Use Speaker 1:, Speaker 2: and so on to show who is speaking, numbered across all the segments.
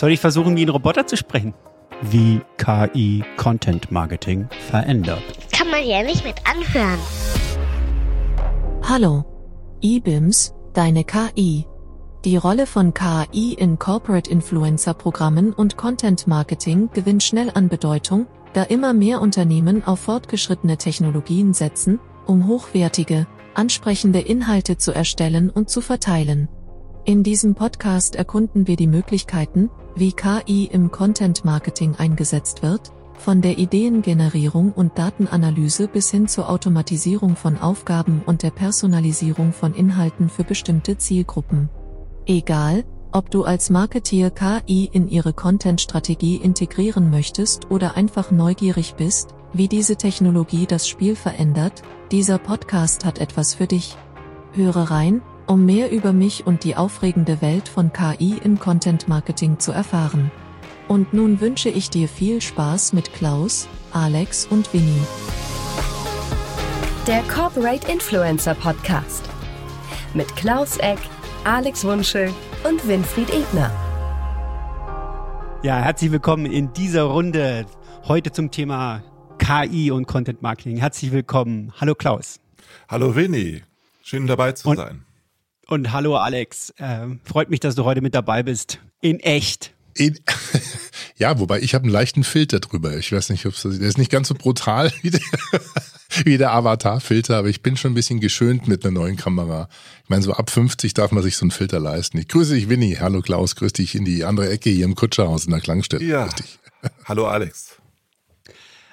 Speaker 1: Soll ich versuchen, wie ein Roboter zu sprechen? Wie KI Content Marketing verändert.
Speaker 2: Kann man ja nicht mit anhören.
Speaker 3: Hallo. eBIMS, deine KI. Die Rolle von KI in Corporate Influencer Programmen und Content Marketing gewinnt schnell an Bedeutung, da immer mehr Unternehmen auf fortgeschrittene Technologien setzen, um hochwertige, ansprechende Inhalte zu erstellen und zu verteilen. In diesem Podcast erkunden wir die Möglichkeiten, wie KI im Content Marketing eingesetzt wird, von der Ideengenerierung und Datenanalyse bis hin zur Automatisierung von Aufgaben und der Personalisierung von Inhalten für bestimmte Zielgruppen. Egal, ob du als Marketeer KI in ihre Content-Strategie integrieren möchtest oder einfach neugierig bist, wie diese Technologie das Spiel verändert, dieser Podcast hat etwas für dich. Höre rein, um mehr über mich und die aufregende Welt von KI im Content Marketing zu erfahren. Und nun wünsche ich dir viel Spaß mit Klaus, Alex und Winnie.
Speaker 4: Der Corporate Influencer Podcast mit Klaus Eck, Alex Wunschel und Winfried Ebner.
Speaker 1: Ja, herzlich willkommen in dieser Runde heute zum Thema KI und Content Marketing. Herzlich willkommen. Hallo Klaus.
Speaker 5: Hallo Winnie. Schön dabei zu
Speaker 1: und,
Speaker 5: sein.
Speaker 1: Und hallo Alex. Äh, freut mich, dass du heute mit dabei bist. In echt.
Speaker 5: In, ja, wobei ich habe einen leichten Filter drüber. Ich weiß nicht, ob es der ist nicht ganz so brutal wie der, wie der Avatar-Filter, aber ich bin schon ein bisschen geschönt mit einer neuen Kamera. Ich meine, so ab 50 darf man sich so einen Filter leisten. Ich grüße dich, Winnie. Hallo Klaus, grüß dich in die andere Ecke hier im Kutscherhaus in der Klangstelle.
Speaker 6: Ja. Hallo Alex.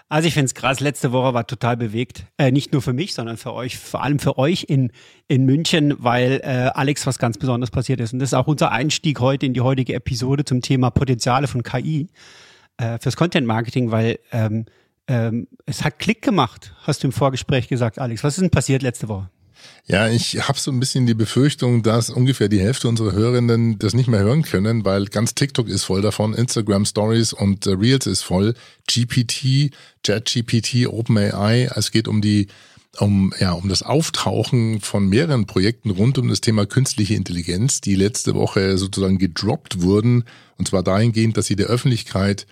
Speaker 1: Also ich finde es krass, letzte Woche war total bewegt. Äh, nicht nur für mich, sondern für euch, vor allem für euch in, in München, weil äh, Alex was ganz Besonderes passiert ist. Und das ist auch unser Einstieg heute in die heutige Episode zum Thema Potenziale von KI äh, fürs Content Marketing, weil ähm, ähm, es hat Klick gemacht, hast du im Vorgespräch gesagt, Alex. Was ist denn passiert letzte Woche?
Speaker 5: Ja, ich habe so ein bisschen die Befürchtung, dass ungefähr die Hälfte unserer Hörenden das nicht mehr hören können, weil ganz TikTok ist voll davon, Instagram Stories und äh, Reels ist voll, GPT, ChatGPT, OpenAI. Es geht um die um ja um das Auftauchen von mehreren Projekten rund um das Thema künstliche Intelligenz, die letzte Woche sozusagen gedroppt wurden und zwar dahingehend, dass sie der Öffentlichkeit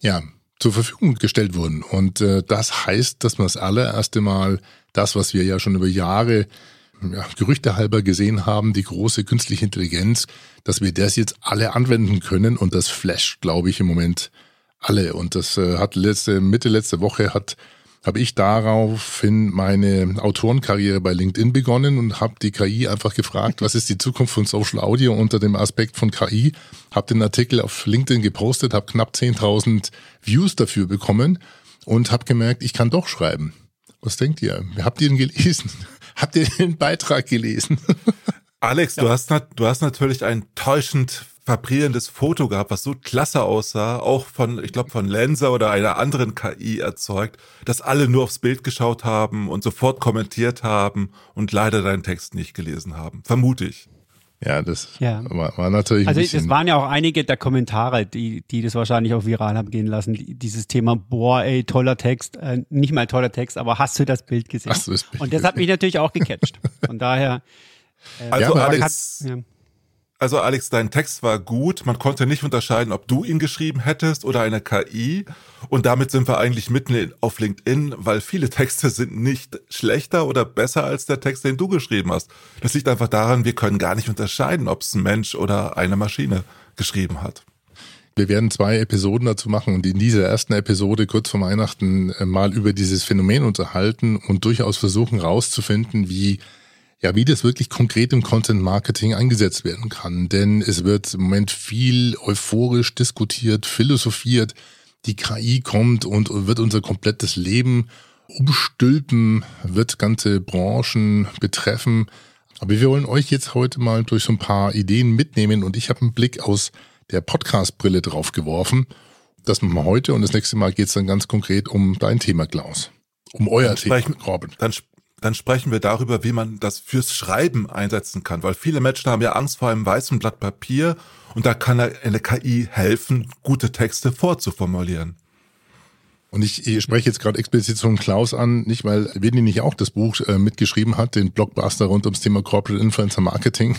Speaker 5: ja zur Verfügung gestellt wurden. Und äh, das heißt, dass man das allererste Mal das, was wir ja schon über Jahre ja, Gerüchte halber gesehen haben, die große künstliche Intelligenz, dass wir das jetzt alle anwenden können und das flasht, glaube ich, im Moment alle. Und das äh, hat letzte, Mitte letzte Woche hat habe ich daraufhin meine Autorenkarriere bei LinkedIn begonnen und habe die KI einfach gefragt, was ist die Zukunft von Social Audio unter dem Aspekt von KI. Habe den Artikel auf LinkedIn gepostet, habe knapp 10.000 Views dafür bekommen und habe gemerkt, ich kann doch schreiben. Was denkt ihr? Habt ihr ihn gelesen? Habt ihr den Beitrag gelesen?
Speaker 6: Alex, ja. du hast, du hast natürlich ein täuschend vibrierendes Foto gehabt, was so klasse aussah, auch von, ich glaube, von Lenser oder einer anderen KI erzeugt, dass alle nur aufs Bild geschaut haben und sofort kommentiert haben und leider deinen Text nicht gelesen haben. Vermute ich.
Speaker 5: Ja, das ja. War, war natürlich.
Speaker 1: Also es waren ja auch einige der Kommentare, die, die das wahrscheinlich auch viral haben gehen lassen. Dieses Thema, boah, ey, toller Text, äh, nicht mal toller Text, aber hast du das Bild gesehen? Hast du das Bild Und das hat mich natürlich auch gecatcht. Von daher.
Speaker 6: Äh, also ja, Alex, hat, ja. Also Alex, dein Text war gut. Man konnte nicht unterscheiden, ob du ihn geschrieben hättest oder eine KI. Und damit sind wir eigentlich mitten auf LinkedIn, weil viele Texte sind nicht schlechter oder besser als der Text, den du geschrieben hast. Das liegt einfach daran, wir können gar nicht unterscheiden, ob es ein Mensch oder eine Maschine geschrieben hat.
Speaker 5: Wir werden zwei Episoden dazu machen und in dieser ersten Episode kurz vor Weihnachten äh, mal über dieses Phänomen unterhalten und durchaus versuchen rauszufinden, wie ja, wie das wirklich konkret im Content Marketing eingesetzt werden kann. Denn es wird im Moment viel euphorisch diskutiert, philosophiert. Die KI kommt und wird unser komplettes Leben umstülpen, wird ganze Branchen betreffen. Aber wir wollen euch jetzt heute mal durch so ein paar Ideen mitnehmen und ich habe einen Blick aus der Podcast-Brille drauf geworfen. Das machen wir heute und das nächste Mal geht es dann ganz konkret um dein Thema, Klaus. Um euer
Speaker 6: dann
Speaker 5: Thema,
Speaker 6: Robin. Dann, dann sprechen wir darüber, wie man das fürs Schreiben einsetzen kann, weil viele Menschen haben ja Angst vor einem weißen Blatt Papier und da kann eine KI helfen, gute Texte vorzuformulieren.
Speaker 5: Und ich, ich spreche jetzt gerade explizit von Klaus an, nicht weil Winnie nicht auch das Buch äh, mitgeschrieben hat, den Blockbuster rund ums Thema Corporate Influencer Marketing.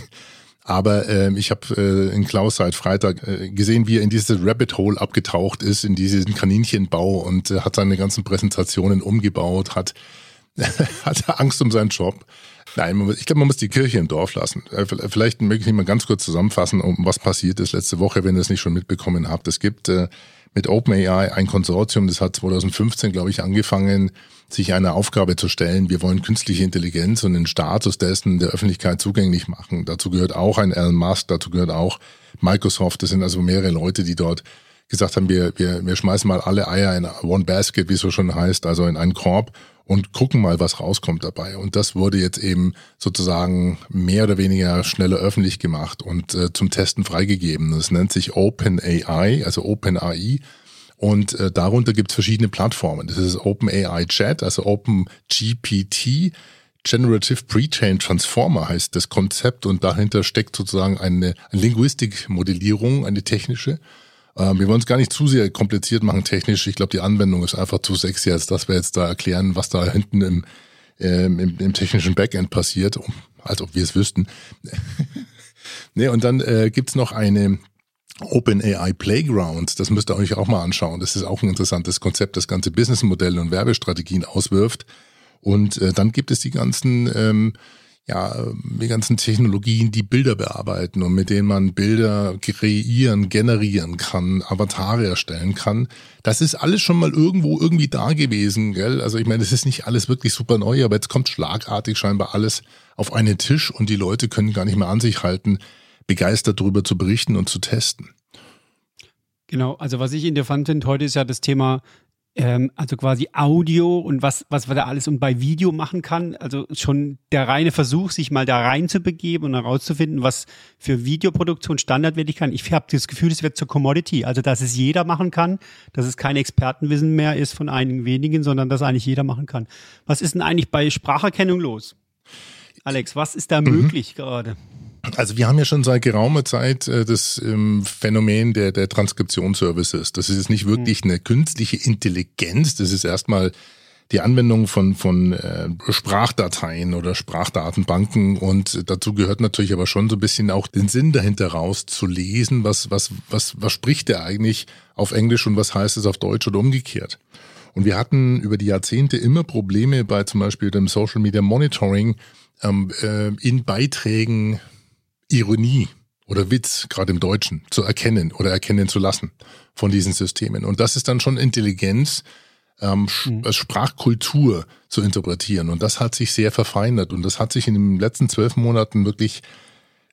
Speaker 5: Aber äh, ich habe äh, in Klaus seit Freitag äh, gesehen, wie er in dieses Rabbit Hole abgetaucht ist, in diesen Kaninchenbau und äh, hat seine ganzen Präsentationen umgebaut, hat, hat Angst um seinen Job. Nein, ich glaube, man muss die Kirche im Dorf lassen. Äh, vielleicht möchte ich mal ganz kurz zusammenfassen, um was passiert ist letzte Woche, wenn ihr es nicht schon mitbekommen habt. Es gibt äh, mit OpenAI ein Konsortium, das hat 2015, glaube ich, angefangen, sich eine Aufgabe zu stellen. Wir wollen künstliche Intelligenz und den Status dessen der Öffentlichkeit zugänglich machen. Dazu gehört auch ein Elon Musk, dazu gehört auch Microsoft. Das sind also mehrere Leute, die dort gesagt haben, wir, wir, wir schmeißen mal alle Eier in One Basket, wie es so schon heißt, also in einen Korb und gucken mal, was rauskommt dabei. Und das wurde jetzt eben sozusagen mehr oder weniger schneller öffentlich gemacht und äh, zum Testen freigegeben. Das nennt sich OpenAI, also OpenAI. Und äh, darunter gibt es verschiedene Plattformen. Das ist OpenAI Chat, also OpenGPT. Generative Pre-Trained Transformer heißt das Konzept und dahinter steckt sozusagen eine, eine Linguistikmodellierung, eine technische. Ähm, wir wollen es gar nicht zu sehr kompliziert machen technisch. Ich glaube, die Anwendung ist einfach zu sexy, als dass wir jetzt da erklären, was da hinten im, ähm, im, im technischen Backend passiert, als ob wir es wüssten. nee, und dann äh, gibt's noch eine OpenAI Playground, das müsst ihr euch auch mal anschauen. Das ist auch ein interessantes Konzept, das ganze Businessmodelle und Werbestrategien auswirft. Und äh, dann gibt es die ganzen ähm, ja, die ganzen Technologien, die Bilder bearbeiten und mit denen man Bilder kreieren, generieren kann, Avatare erstellen kann. Das ist alles schon mal irgendwo irgendwie da gewesen, gell? Also ich meine, es ist nicht alles wirklich super neu, aber jetzt kommt schlagartig scheinbar alles auf einen Tisch und die Leute können gar nicht mehr an sich halten, begeistert darüber zu berichten und zu testen.
Speaker 1: Genau, also was ich interessant finde heute ist ja das Thema ähm, also quasi Audio und was, was man da alles und bei Video machen kann. Also schon der reine Versuch, sich mal da rein zu begeben und herauszufinden, was für Videoproduktion standardwertig kann. Ich habe das Gefühl, es wird zur Commodity. Also, dass es jeder machen kann, dass es kein Expertenwissen mehr ist von einigen wenigen, sondern dass eigentlich jeder machen kann. Was ist denn eigentlich bei Spracherkennung los? Alex, was ist da mhm. möglich gerade?
Speaker 5: Also wir haben ja schon seit geraumer Zeit äh, das ähm, Phänomen der, der Transkriptionsservices. Das ist jetzt nicht wirklich eine künstliche Intelligenz, das ist erstmal die Anwendung von, von äh, Sprachdateien oder Sprachdatenbanken und dazu gehört natürlich aber schon so ein bisschen auch den Sinn dahinter raus zu lesen, was, was, was, was spricht der eigentlich auf Englisch und was heißt es auf Deutsch oder umgekehrt. Und wir hatten über die Jahrzehnte immer Probleme bei zum Beispiel dem Social Media Monitoring ähm, äh, in Beiträgen Ironie oder Witz, gerade im Deutschen, zu erkennen oder erkennen zu lassen von diesen Systemen. Und das ist dann schon Intelligenz, ähm, mhm. Äh, Sprachkultur zu interpretieren. Und das hat sich sehr verfeinert. Und das hat sich in den letzten zwölf Monaten wirklich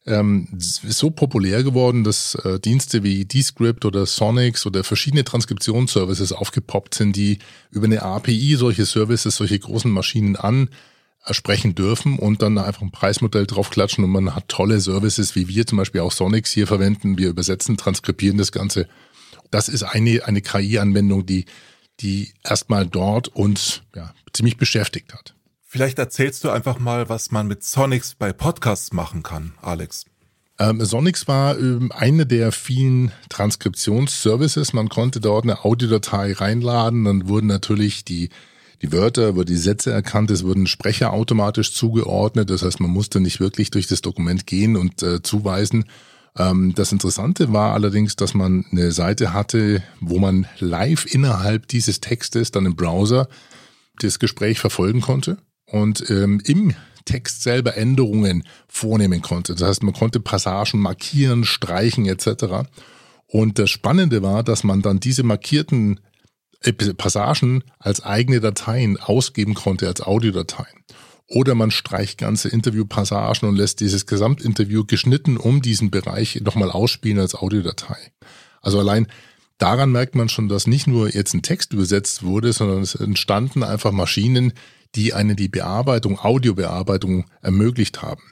Speaker 5: ähm, so populär geworden, dass äh, Dienste wie Descript oder Sonics oder verschiedene Transkriptionsservices aufgepoppt sind, die über eine API solche Services, solche großen Maschinen an sprechen dürfen und dann einfach ein Preismodell draufklatschen und man hat tolle Services, wie wir zum Beispiel auch Sonics hier verwenden. Wir übersetzen, transkribieren das Ganze. Das ist eine, eine KI-Anwendung, die, die erstmal dort uns ja, ziemlich beschäftigt hat.
Speaker 6: Vielleicht erzählst du einfach mal, was man mit Sonics bei Podcasts machen kann, Alex.
Speaker 5: Ähm, Sonics war ähm, eine der vielen Transkriptionsservices. Man konnte dort eine Audiodatei reinladen, dann wurden natürlich die die Wörter, über die Sätze erkannt, es wurden Sprecher automatisch zugeordnet. Das heißt, man musste nicht wirklich durch das Dokument gehen und äh, zuweisen. Ähm, das Interessante war allerdings, dass man eine Seite hatte, wo man live innerhalb dieses Textes dann im Browser das Gespräch verfolgen konnte und ähm, im Text selber Änderungen vornehmen konnte. Das heißt, man konnte Passagen markieren, streichen etc. Und das Spannende war, dass man dann diese markierten Passagen als eigene Dateien ausgeben konnte, als Audiodateien. Oder man streicht ganze Interviewpassagen und lässt dieses Gesamtinterview geschnitten um diesen Bereich nochmal ausspielen als Audiodatei. Also allein daran merkt man schon, dass nicht nur jetzt ein Text übersetzt wurde, sondern es entstanden einfach Maschinen, die eine die Bearbeitung, Audiobearbeitung ermöglicht haben.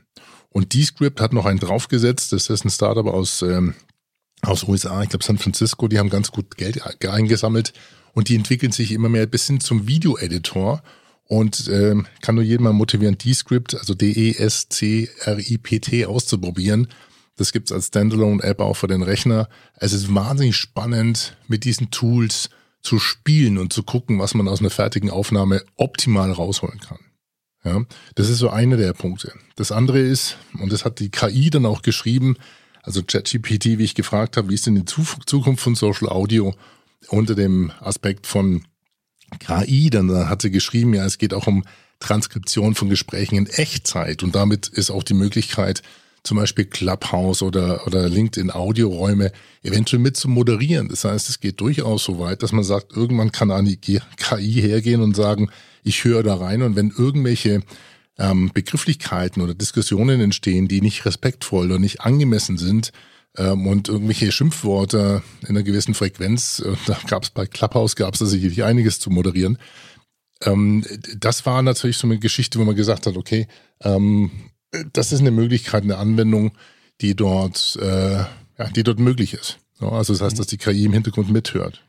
Speaker 5: Und Descript hat noch einen draufgesetzt, das ist ein Startup aus, ähm, aus USA, ich glaube San Francisco, die haben ganz gut Geld eingesammelt und die entwickeln sich immer mehr bis hin zum Video-Editor. Und ähm, kann nur jeden mal motivieren, Descript, also D-E-S-C-R-I-P-T auszuprobieren. Das gibt's als Standalone-App auch für den Rechner. Es ist wahnsinnig spannend, mit diesen Tools zu spielen und zu gucken, was man aus einer fertigen Aufnahme optimal rausholen kann. Ja, das ist so einer der Punkte. Das andere ist, und das hat die KI dann auch geschrieben, also ChatGPT, wie ich gefragt habe, wie ist denn die Zukunft von Social Audio unter dem Aspekt von KI, dann hat sie geschrieben, ja, es geht auch um Transkription von Gesprächen in Echtzeit und damit ist auch die Möglichkeit, zum Beispiel Clubhouse oder, oder LinkedIn Audioräume eventuell mit zu moderieren. Das heißt, es geht durchaus so weit, dass man sagt, irgendwann kann eine KI hergehen und sagen, ich höre da rein und wenn irgendwelche ähm, Begrifflichkeiten oder Diskussionen entstehen, die nicht respektvoll oder nicht angemessen sind, ähm, und irgendwelche Schimpfworte in einer gewissen Frequenz, äh, da gab es bei Clubhouse, gab es da sicherlich einiges zu moderieren. Ähm, das war natürlich so eine Geschichte, wo man gesagt hat, okay, ähm, das ist eine Möglichkeit, eine Anwendung, die dort, äh, ja, die dort möglich ist. Also das heißt, dass die KI im Hintergrund mithört.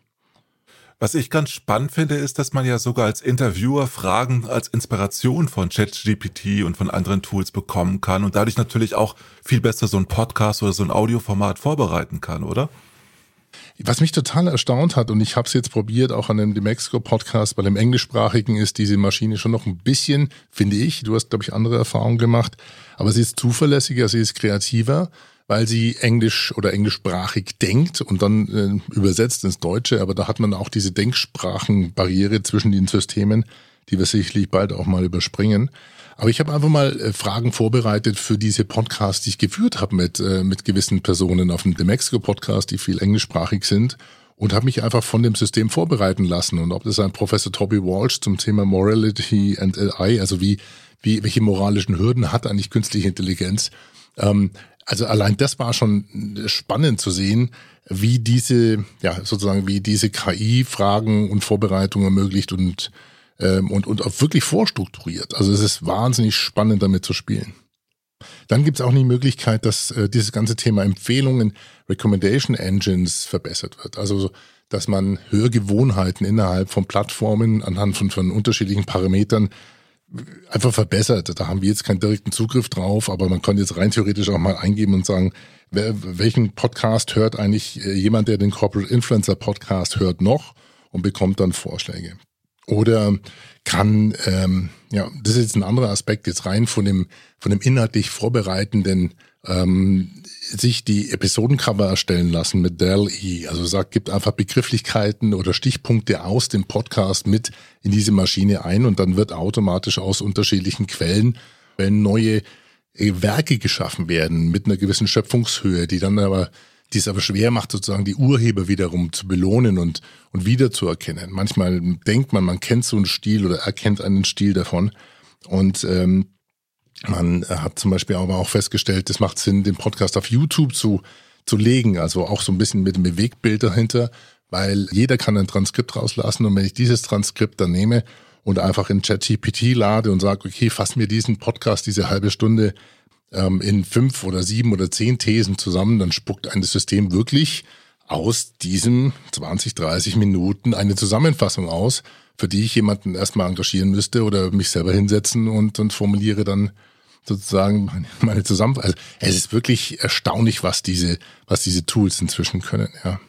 Speaker 6: Was ich ganz spannend finde, ist, dass man ja sogar als Interviewer Fragen als Inspiration von ChatGPT und von anderen Tools bekommen kann und dadurch natürlich auch viel besser so ein Podcast oder so ein Audioformat vorbereiten kann, oder?
Speaker 5: Was mich total erstaunt hat, und ich habe es jetzt probiert, auch an dem Demexco-Podcast, bei dem englischsprachigen ist diese Maschine schon noch ein bisschen, finde ich, du hast, glaube ich, andere Erfahrungen gemacht, aber sie ist zuverlässiger, sie ist kreativer weil sie englisch oder englischsprachig denkt und dann äh, übersetzt ins Deutsche. Aber da hat man auch diese Denksprachenbarriere zwischen den Systemen, die wir sicherlich bald auch mal überspringen. Aber ich habe einfach mal äh, Fragen vorbereitet für diese Podcasts, die ich geführt habe mit, äh, mit gewissen Personen auf dem The Mexico Podcast, die viel englischsprachig sind und habe mich einfach von dem System vorbereiten lassen. Und ob das ein Professor Toby Walsh zum Thema Morality and AI, also wie, wie welche moralischen Hürden hat eigentlich künstliche Intelligenz, ähm, also allein das war schon spannend zu sehen, wie diese, ja, sozusagen, wie diese KI Fragen und Vorbereitungen ermöglicht und, ähm, und, und auch wirklich vorstrukturiert. Also es ist wahnsinnig spannend, damit zu spielen. Dann gibt es auch die Möglichkeit, dass äh, dieses ganze Thema Empfehlungen, Recommendation Engines verbessert wird. Also dass man Hörgewohnheiten innerhalb von Plattformen anhand von, von unterschiedlichen Parametern einfach verbessert. Da haben wir jetzt keinen direkten Zugriff drauf, aber man kann jetzt rein theoretisch auch mal eingeben und sagen, welchen Podcast hört eigentlich äh, jemand, der den Corporate Influencer Podcast hört noch und bekommt dann Vorschläge. Oder kann, ähm, ja, das ist jetzt ein anderer Aspekt jetzt rein von dem, von dem inhaltlich vorbereitenden ähm, sich die Episodencover erstellen lassen mit Dell E. Also sagt, gibt einfach Begrifflichkeiten oder Stichpunkte aus dem Podcast mit in diese Maschine ein und dann wird automatisch aus unterschiedlichen Quellen wenn neue äh, Werke geschaffen werden mit einer gewissen Schöpfungshöhe, die dann aber die es aber schwer macht, sozusagen die Urheber wiederum zu belohnen und, und wiederzuerkennen. Manchmal denkt man, man kennt so einen Stil oder erkennt einen Stil davon. Und ähm, man hat zum Beispiel aber auch festgestellt, es macht Sinn, den Podcast auf YouTube zu, zu legen, also auch so ein bisschen mit dem Bewegtbild dahinter, weil jeder kann ein Transkript rauslassen und wenn ich dieses Transkript dann nehme und einfach in ChatGPT lade und sage, okay, fass mir diesen Podcast, diese halbe Stunde ähm, in fünf oder sieben oder zehn Thesen zusammen, dann spuckt ein System wirklich aus diesen 20, 30 Minuten eine Zusammenfassung aus, für die ich jemanden erstmal engagieren müsste oder mich selber hinsetzen und, und formuliere dann sozusagen meine, Zusammenfassung. Also es ist wirklich erstaunlich, was diese, was diese Tools inzwischen können, ja.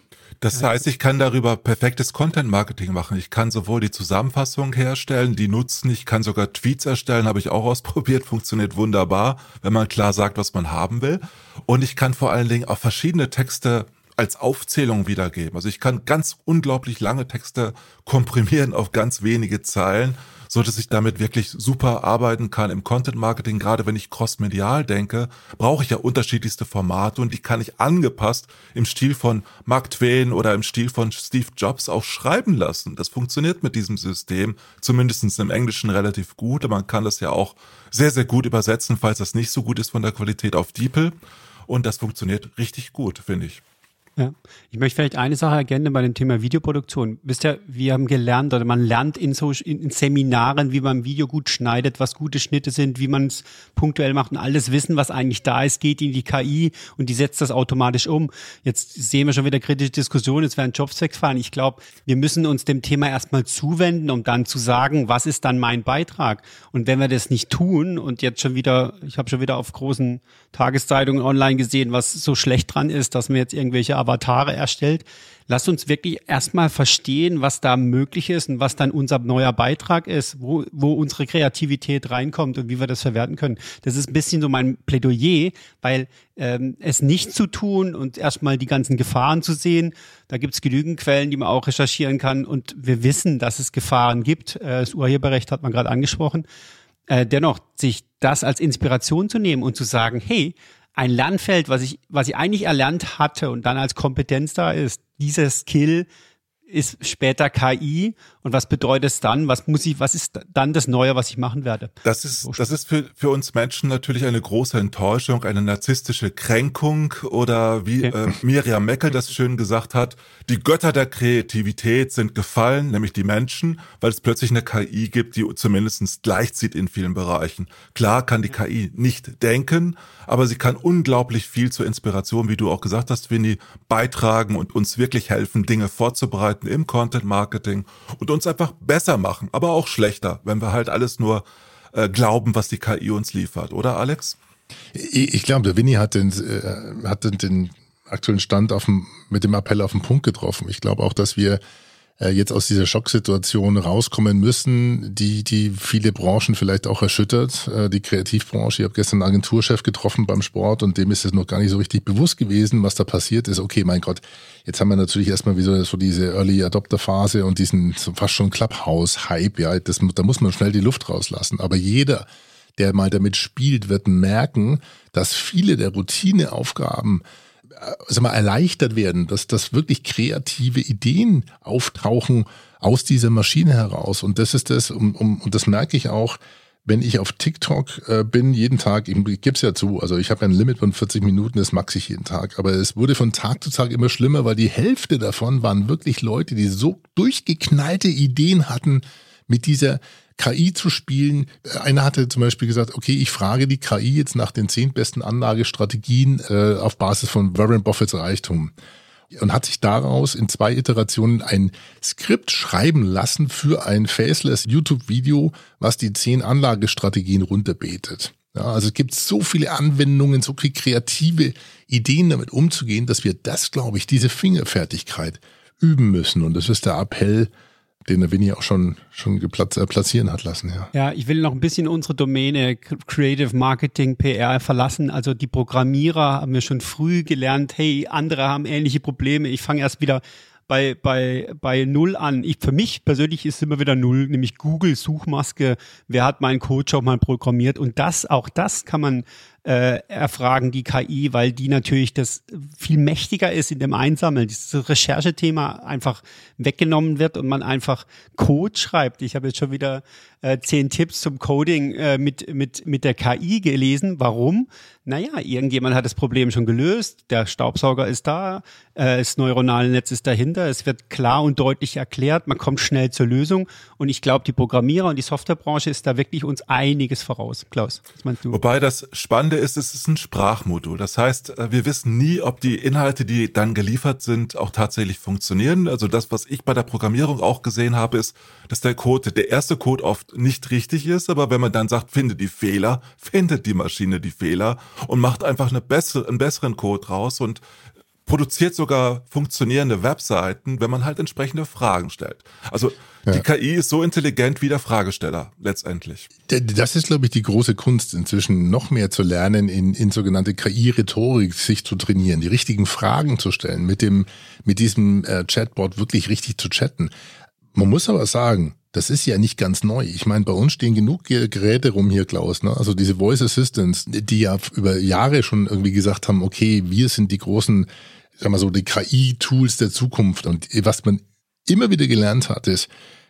Speaker 6: Das heißt, ich kann darüber perfektes Content Marketing machen. Ich kann sowohl die Zusammenfassung herstellen, die nutzen, ich kann sogar Tweets erstellen, habe ich auch ausprobiert, funktioniert wunderbar, wenn man klar sagt, was man haben will. Und ich kann vor allen Dingen auch verschiedene Texte als Aufzählung wiedergeben. Also ich kann ganz unglaublich lange Texte komprimieren auf ganz wenige Zeilen, so dass ich damit wirklich super arbeiten kann im Content Marketing. Gerade wenn ich crossmedial denke, brauche ich ja unterschiedlichste Formate und die kann ich angepasst im Stil von Mark Twain oder im Stil von Steve Jobs auch schreiben lassen. Das funktioniert mit diesem System, zumindest im Englischen relativ gut. Man kann das ja auch sehr, sehr gut übersetzen, falls das nicht so gut ist von der Qualität auf DeepL. Und das funktioniert richtig gut, finde ich.
Speaker 1: Ja. Ich möchte vielleicht eine Sache ergänzen bei dem Thema Videoproduktion. Wisst ihr, wir haben gelernt oder man lernt in so in Seminaren, wie man Video gut schneidet, was gute Schnitte sind, wie man es punktuell macht und alles Wissen, was eigentlich da ist, geht in die KI und die setzt das automatisch um. Jetzt sehen wir schon wieder kritische Diskussionen, jetzt werden Jobs wegfallen. Ich glaube, wir müssen uns dem Thema erstmal zuwenden, um dann zu sagen, was ist dann mein Beitrag? Und wenn wir das nicht tun und jetzt schon wieder, ich habe schon wieder auf großen Tageszeitungen online gesehen, was so schlecht dran ist, dass wir jetzt irgendwelche Avatare erstellt. Lasst uns wirklich erstmal verstehen, was da möglich ist und was dann unser neuer Beitrag ist, wo, wo unsere Kreativität reinkommt und wie wir das verwerten können. Das ist ein bisschen so mein Plädoyer, weil ähm, es nicht zu tun und erstmal die ganzen Gefahren zu sehen. Da gibt es genügend Quellen, die man auch recherchieren kann und wir wissen, dass es Gefahren gibt. Äh, das Urheberrecht hat man gerade angesprochen. Äh, dennoch, sich das als Inspiration zu nehmen und zu sagen, hey, ein Lernfeld, was ich, was ich eigentlich erlernt hatte und dann als Kompetenz da ist, dieser Skill ist später KI und was bedeutet es dann? Was muss ich, was ist dann das Neue, was ich machen werde?
Speaker 6: Das ist, das ist für, für uns Menschen natürlich eine große Enttäuschung, eine narzisstische Kränkung oder wie äh, Miriam Meckel das schön gesagt hat, die Götter der Kreativität sind gefallen, nämlich die Menschen, weil es plötzlich eine KI gibt, die zumindest gleichzieht in vielen Bereichen. Klar kann die KI nicht denken, aber sie kann unglaublich viel zur Inspiration, wie du auch gesagt hast, Winnie, beitragen und uns wirklich helfen, Dinge vorzubereiten im Content Marketing und uns einfach besser machen, aber auch schlechter, wenn wir halt alles nur äh, glauben, was die KI uns liefert, oder Alex?
Speaker 5: Ich, ich glaube, der Winnie hat den, äh, hat den, den aktuellen Stand auf dem, mit dem Appell auf den Punkt getroffen. Ich glaube auch, dass wir äh, jetzt aus dieser Schocksituation rauskommen müssen, die die viele Branchen vielleicht auch erschüttert. Äh, die Kreativbranche, ich habe gestern einen Agenturchef getroffen beim Sport und dem ist es noch gar nicht so richtig bewusst gewesen, was da passiert ist. Okay, mein Gott, jetzt haben wir natürlich erstmal wieder so diese Early Adopter Phase und diesen fast schon Clubhouse Hype, ja, das, da muss man schnell die Luft rauslassen. Aber jeder, der mal damit spielt, wird merken, dass viele der Routineaufgaben sag mal, erleichtert werden, dass, dass wirklich kreative Ideen auftauchen aus dieser Maschine heraus. Und das ist das, um, um, und das merke ich auch, wenn ich auf TikTok äh, bin, jeden Tag, ich, ich gebe es ja zu, also ich habe ein Limit von 40 Minuten, das max ich jeden Tag. Aber es wurde von Tag zu Tag immer schlimmer, weil die Hälfte davon waren wirklich Leute, die so durchgeknallte Ideen hatten mit dieser KI zu spielen. Einer hatte zum Beispiel gesagt, okay, ich frage die KI jetzt nach den zehn besten Anlagestrategien äh, auf Basis von Warren Buffetts Reichtum und hat sich daraus in zwei Iterationen ein Skript schreiben lassen für ein faceless YouTube-Video, was die zehn Anlagestrategien runterbetet. Ja, also es gibt so viele Anwendungen, so viele kreative Ideen damit umzugehen, dass wir das, glaube ich, diese Fingerfertigkeit üben müssen. Und das ist der Appell den der Winnie auch schon, schon geplatz, äh, platzieren hat lassen. Ja.
Speaker 1: ja, ich will noch ein bisschen unsere Domäne Creative Marketing PR verlassen. Also die Programmierer haben wir schon früh gelernt, hey, andere haben ähnliche Probleme. Ich fange erst wieder bei, bei, bei Null an. Ich, für mich persönlich ist immer wieder Null, nämlich Google Suchmaske. Wer hat meinen Code schon mal programmiert? Und das, auch das kann man äh, erfragen, die KI, weil die natürlich das viel mächtiger ist in dem Einsammeln. Dieses Recherchethema einfach weggenommen wird und man einfach Code schreibt. Ich habe jetzt schon wieder äh, zehn Tipps zum Coding äh, mit, mit, mit der KI gelesen. Warum? Naja, irgendjemand hat das Problem schon gelöst. Der Staubsauger ist da, äh, das neuronale Netz ist dahinter. Es wird klar und deutlich erklärt. Man kommt schnell zur Lösung. Und ich glaube, die Programmierer und die Softwarebranche ist da wirklich uns einiges voraus. Klaus,
Speaker 6: was meinst du? Wobei das Spannende ist, es ist ein Sprachmodul. Das heißt, äh, wir wissen nie, ob die Inhalte, die dann geliefert sind, auch tatsächlich funktionieren. Also das, was ich bei der Programmierung auch gesehen habe, ist, dass der Code, der erste Code oft nicht richtig ist, aber wenn man dann sagt, finde die Fehler, findet die Maschine die Fehler und macht einfach eine bessere, einen besseren Code raus und produziert sogar funktionierende Webseiten, wenn man halt entsprechende Fragen stellt. Also ja. die KI ist so intelligent wie der Fragesteller letztendlich.
Speaker 5: Das ist, glaube ich, die große Kunst, inzwischen noch mehr zu lernen, in, in sogenannte KI-Rhetorik sich zu trainieren, die richtigen Fragen zu stellen, mit dem, mit diesem äh, Chatbot wirklich richtig zu chatten. Man muss aber sagen, das ist ja nicht ganz neu. Ich meine, bei uns stehen genug Geräte rum hier, Klaus. Ne? Also diese Voice Assistants, die ja über Jahre schon irgendwie gesagt haben, okay, wir sind die großen sag mal so, die KI-Tools der Zukunft. Und was man immer wieder gelernt hat, ist,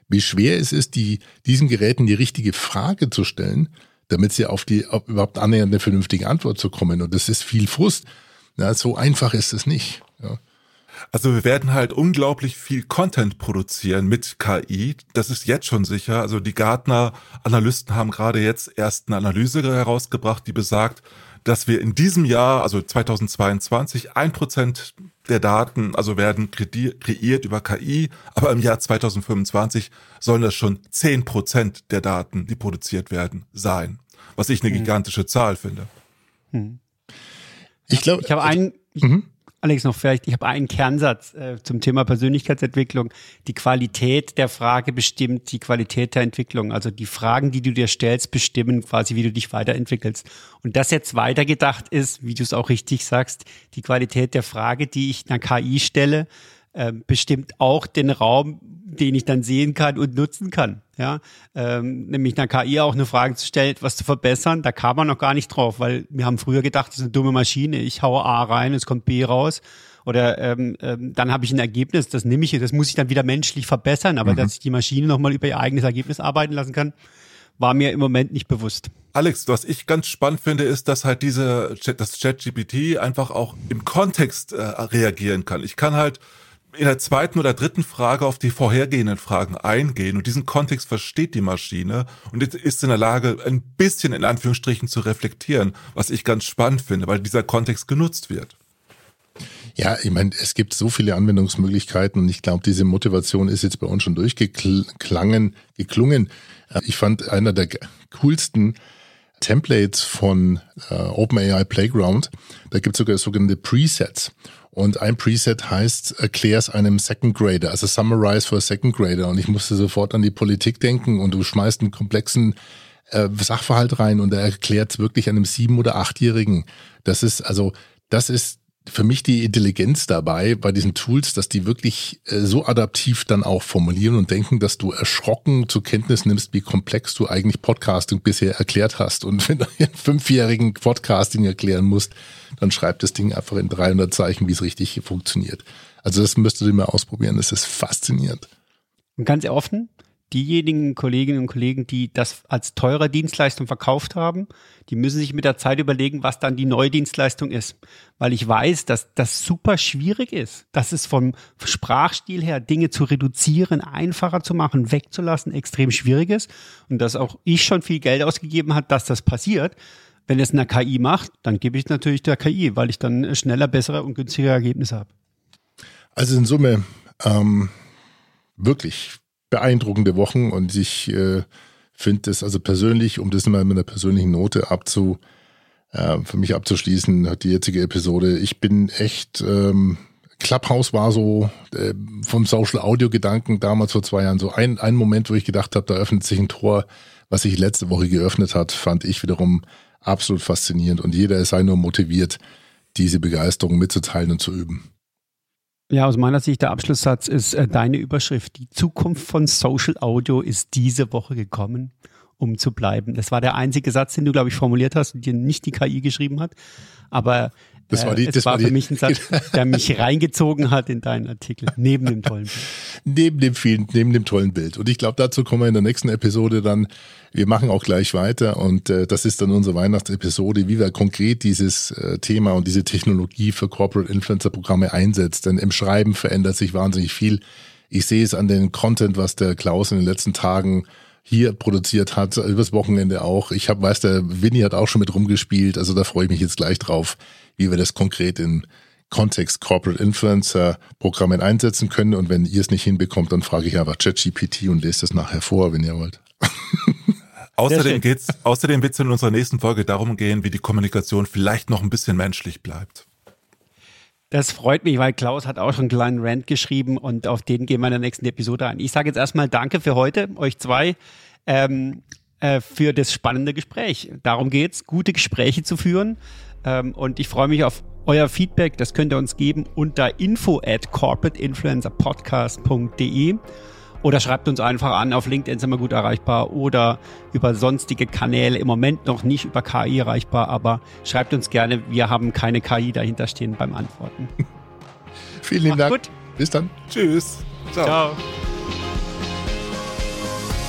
Speaker 5: wie schwer es ist, die, diesen Geräten die richtige Frage zu stellen, damit sie auf die auf überhaupt annähernd eine vernünftige Antwort zu kommen. Und das ist viel Frust. Ja, so einfach ist es nicht. Ja.
Speaker 6: Also wir werden halt unglaublich viel Content produzieren mit KI. Das ist jetzt schon sicher. Also die Gartner-Analysten haben gerade jetzt erst eine Analyse herausgebracht, die besagt, dass wir in diesem Jahr, also 2022, ein Prozent der Daten, also werden kreiert über KI, aber im Jahr 2025 sollen das schon zehn Prozent der Daten, die produziert werden, sein. Was ich eine hm. gigantische Zahl finde. Hm.
Speaker 1: Ich glaube, ich habe einen, mhm. Alex, noch vielleicht, ich habe einen Kernsatz äh, zum Thema Persönlichkeitsentwicklung. Die Qualität der Frage bestimmt die Qualität der Entwicklung. Also die Fragen, die du dir stellst, bestimmen quasi, wie du dich weiterentwickelst. Und das jetzt weitergedacht ist, wie du es auch richtig sagst, die Qualität der Frage, die ich einer KI stelle, äh, bestimmt auch den Raum, den ich dann sehen kann und nutzen kann. Ja, ähm, nämlich einer KI auch eine Frage zu stellen, etwas zu verbessern. Da kam man noch gar nicht drauf, weil wir haben früher gedacht, das ist eine dumme Maschine. Ich haue A rein, es kommt B raus. Oder ähm, ähm, dann habe ich ein Ergebnis, das nehme ich, das muss ich dann wieder menschlich verbessern. Aber mhm. dass ich die Maschine nochmal über ihr eigenes Ergebnis arbeiten lassen kann, war mir im Moment nicht bewusst.
Speaker 6: Alex, was ich ganz spannend finde, ist, dass halt diese, das ChatGPT einfach auch im Kontext äh, reagieren kann. Ich kann halt in der zweiten oder dritten Frage auf die vorhergehenden Fragen eingehen und diesen Kontext versteht die Maschine und ist in der Lage, ein bisschen in Anführungsstrichen zu reflektieren, was ich ganz spannend finde, weil dieser Kontext genutzt wird.
Speaker 5: Ja, ich meine, es gibt so viele Anwendungsmöglichkeiten und ich glaube, diese Motivation ist jetzt bei uns schon durchgeklangen, geklungen. Ich fand einer der coolsten Templates von äh, OpenAI Playground, da gibt es sogar sogenannte Presets. Und ein Preset heißt, erklär's einem Second Grader, also Summarize for a Second Grader. Und ich musste sofort an die Politik denken und du schmeißt einen komplexen äh, Sachverhalt rein und er erklärt wirklich einem sieben- oder achtjährigen. Das ist also, das ist für mich die Intelligenz dabei bei diesen Tools, dass die wirklich äh, so adaptiv dann auch formulieren und denken, dass du erschrocken zur Kenntnis nimmst, wie komplex du eigentlich Podcasting bisher erklärt hast. Und wenn du einen fünfjährigen Podcasting erklären musst, dann schreib das Ding einfach in 300 Zeichen, wie es richtig funktioniert. Also das müsstest du mal ausprobieren. Das ist faszinierend.
Speaker 1: Und ganz offen, diejenigen Kolleginnen und Kollegen, die das als teure Dienstleistung verkauft haben, die müssen sich mit der Zeit überlegen, was dann die neue Dienstleistung ist. Weil ich weiß, dass das super schwierig ist. dass es vom Sprachstil her, Dinge zu reduzieren, einfacher zu machen, wegzulassen, extrem schwierig ist. Und dass auch ich schon viel Geld ausgegeben hat, dass das passiert. Wenn es eine KI macht, dann gebe ich natürlich der KI, weil ich dann schneller, bessere und günstigere Ergebnisse habe.
Speaker 5: Also in Summe ähm, wirklich beeindruckende Wochen und ich äh, finde es also persönlich, um das mal mit einer persönlichen Note abzu, äh, für mich abzuschließen, die jetzige Episode, ich bin echt, ähm, Clubhouse war so äh, vom Social Audio Gedanken damals vor zwei Jahren so ein, ein Moment, wo ich gedacht habe, da öffnet sich ein Tor, was sich letzte Woche geöffnet hat, fand ich wiederum absolut faszinierend und jeder sei nur motiviert, diese Begeisterung mitzuteilen und zu üben.
Speaker 1: Ja, aus meiner Sicht der Abschlusssatz ist äh, deine Überschrift. Die Zukunft von Social Audio ist diese Woche gekommen, um zu bleiben. Das war der einzige Satz, den du, glaube ich, formuliert hast und dir nicht die KI geschrieben hat. Aber das war, die, das war, war für mich ein Satz, der mich reingezogen hat in deinen Artikel, neben dem tollen Bild.
Speaker 5: neben dem vielen, neben dem tollen Bild. Und ich glaube, dazu kommen wir in der nächsten Episode dann. Wir machen auch gleich weiter und äh, das ist dann unsere Weihnachtsepisode, wie wir konkret dieses äh, Thema und diese Technologie für Corporate Influencer Programme einsetzt. Denn im Schreiben verändert sich wahnsinnig viel. Ich sehe es an den Content, was der Klaus in den letzten Tagen hier produziert hat, übers Wochenende auch. Ich habe, weiß, der Winnie hat auch schon mit rumgespielt, also da freue ich mich jetzt gleich drauf, wie wir das konkret im Kontext Corporate Influencer Programmen einsetzen können. Und wenn ihr es nicht hinbekommt, dann frage ich einfach ChatGPT und lest es nachher vor, wenn ihr wollt.
Speaker 6: außerdem geht's, außerdem wird es in unserer nächsten Folge darum gehen, wie die Kommunikation vielleicht noch ein bisschen menschlich bleibt.
Speaker 1: Das freut mich, weil Klaus hat auch schon einen kleinen Rant geschrieben und auf den gehen wir in der nächsten Episode ein. Ich sage jetzt erstmal Danke für heute, euch zwei, ähm, äh, für das spannende Gespräch. Darum geht's, gute Gespräche zu führen. Ähm, und ich freue mich auf euer Feedback. Das könnt ihr uns geben unter info at corporateinfluencerpodcast.de oder schreibt uns einfach an. Auf LinkedIn sind wir gut erreichbar oder über sonstige Kanäle. Im Moment noch nicht über KI erreichbar, aber schreibt uns gerne. Wir haben keine KI dahinter stehen beim Antworten.
Speaker 5: Vielen lieben Dank. Gut. Bis dann.
Speaker 6: Tschüss.
Speaker 1: Ciao. Ciao.